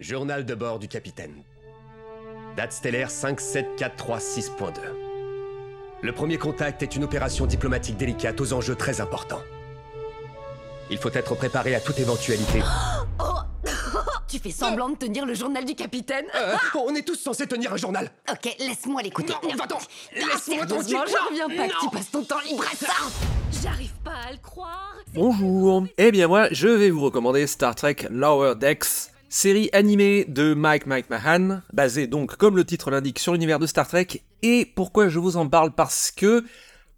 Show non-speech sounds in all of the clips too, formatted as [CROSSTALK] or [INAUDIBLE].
Journal de bord du capitaine. Date stellaire 57436.2. Le premier contact est une opération diplomatique délicate aux enjeux très importants. Il faut être préparé à toute éventualité. Oh [GASPS] Tu fais semblant de tenir le journal du capitaine? Euh, on est tous censés tenir un journal. Ok, laisse-moi l'écouter. Non, va-t'en. Ah, Laisse-moi tranquille. j'en reviens pas que Non. tu passes ton temps libre à ça J'arrive pas à le croire Bonjour Eh bien moi, je vais vous recommander Star Trek Lower Decks, série animée de Mike Mike Mahan, basée donc, comme le titre l'indique, sur l'univers de Star Trek. Et pourquoi je vous en parle? Parce que,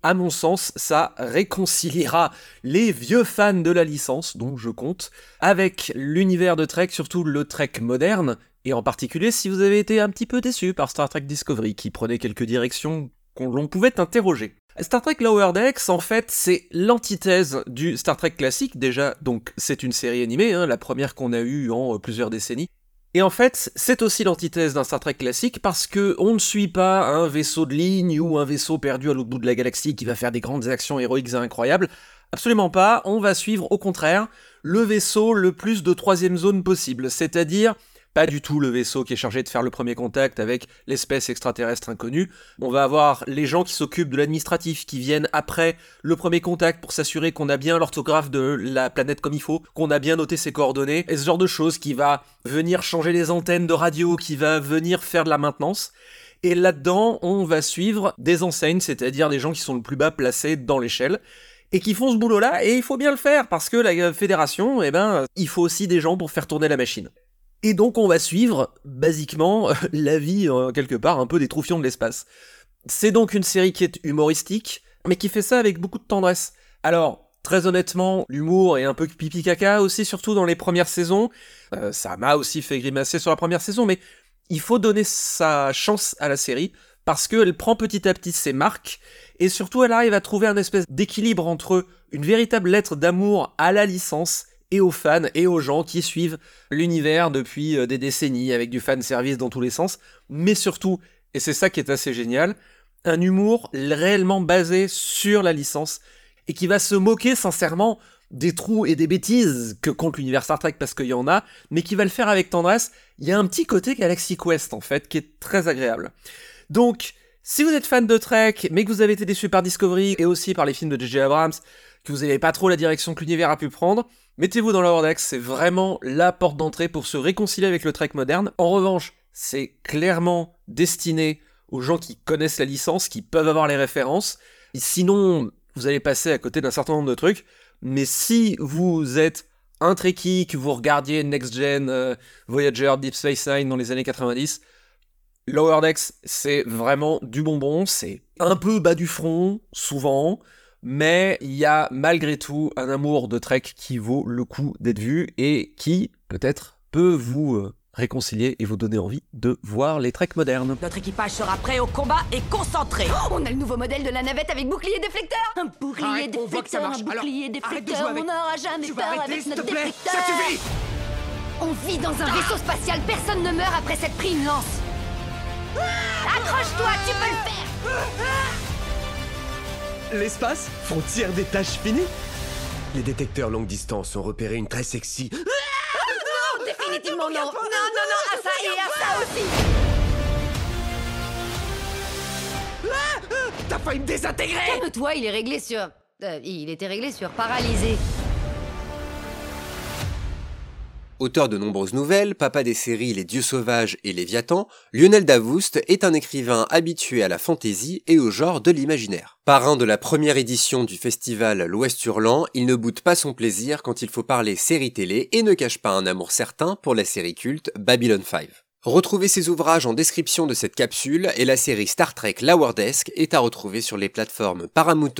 à mon sens, ça réconciliera les vieux fans de la licence, dont je compte, avec l'univers de Trek, surtout le Trek moderne, et en particulier si vous avez été un petit peu déçu par Star Trek Discovery, qui prenait quelques directions l'on pouvait interroger. Star Trek Lower Decks, en fait, c'est l'antithèse du Star Trek classique. Déjà, donc, c'est une série animée, hein, la première qu'on a eue en euh, plusieurs décennies. Et en fait, c'est aussi l'antithèse d'un Star Trek classique parce que on ne suit pas un vaisseau de ligne ou un vaisseau perdu à l'autre bout de la galaxie qui va faire des grandes actions héroïques et incroyables. Absolument pas. On va suivre, au contraire, le vaisseau le plus de troisième zone possible, c'est-à-dire pas du tout le vaisseau qui est chargé de faire le premier contact avec l'espèce extraterrestre inconnue. On va avoir les gens qui s'occupent de l'administratif, qui viennent après le premier contact pour s'assurer qu'on a bien l'orthographe de la planète comme il faut, qu'on a bien noté ses coordonnées, et ce genre de choses qui va venir changer les antennes de radio, qui va venir faire de la maintenance. Et là-dedans, on va suivre des enseignes, c'est-à-dire des gens qui sont le plus bas placés dans l'échelle, et qui font ce boulot-là, et il faut bien le faire, parce que la fédération, eh ben, il faut aussi des gens pour faire tourner la machine. Et donc on va suivre, basiquement, [LAUGHS] la vie, euh, quelque part, un peu des troufions de l'espace. C'est donc une série qui est humoristique, mais qui fait ça avec beaucoup de tendresse. Alors, très honnêtement, l'humour est un peu pipi caca aussi, surtout dans les premières saisons. Euh, ça m'a aussi fait grimacer sur la première saison, mais il faut donner sa chance à la série, parce qu'elle prend petit à petit ses marques, et surtout elle arrive à trouver un espèce d'équilibre entre une véritable lettre d'amour à la licence et aux fans et aux gens qui suivent l'univers depuis euh, des décennies avec du fan service dans tous les sens, mais surtout, et c'est ça qui est assez génial, un humour réellement basé sur la licence et qui va se moquer sincèrement des trous et des bêtises que compte l'univers Star Trek parce qu'il y en a, mais qui va le faire avec tendresse. Il y a un petit côté Galaxy Quest en fait qui est très agréable. Donc, si vous êtes fan de Trek, mais que vous avez été déçu par Discovery et aussi par les films de J.J. Abrams, que vous n'avez pas trop la direction que l'univers a pu prendre, mettez-vous dans Lower Decks, c'est vraiment la porte d'entrée pour se réconcilier avec le Trek moderne. En revanche, c'est clairement destiné aux gens qui connaissent la licence, qui peuvent avoir les références. Sinon, vous allez passer à côté d'un certain nombre de trucs. Mais si vous êtes un Trekkie, que vous regardiez Next Gen, euh, Voyager, Deep Space Nine dans les années 90, Lower Decks, c'est vraiment du bonbon, c'est un peu bas du front, souvent, mais il y a malgré tout un amour de Trek qui vaut le coup d'être vu et qui, peut-être, peut vous euh, réconcilier et vous donner envie de voir les Trek modernes. Notre équipage sera prêt au combat et concentré. Oh, On a le nouveau modèle de la navette avec bouclier déflecteur. Un bouclier déflecteur, un bouclier déflecteur, on n'aura jamais Tu peur arrêter, avec notre déflecteur. Ça suffit. On vit dans un vaisseau spatial, personne ne meurt après cette prime lance. Accroche-toi, tu peux le faire L'espace Frontière des tâches finies Les détecteurs longue distance ont repéré une très sexy. Définitivement non Non, non, non, à ça et à ça aussi T'as failli me désintégrer Calme-toi, il est réglé sur... euh, il était réglé sur paralysé. Auteur de nombreuses nouvelles, papa des séries Les Dieux Sauvages et Léviathan, Lionel Davoust est un écrivain habitué à la fantaisie et au genre de l'imaginaire. Parrain de la première édition du festival L'Ouest Hurlant, il ne boude pas son plaisir quand il faut parler série télé et ne cache pas un amour certain pour la série culte Babylon 5. Retrouvez ses ouvrages en description de cette capsule et la série Star Trek Lower Desk est à retrouver sur les plateformes Paramount+,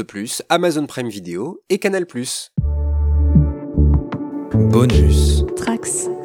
Amazon Prime Video et Canal+. Bonus. Trax.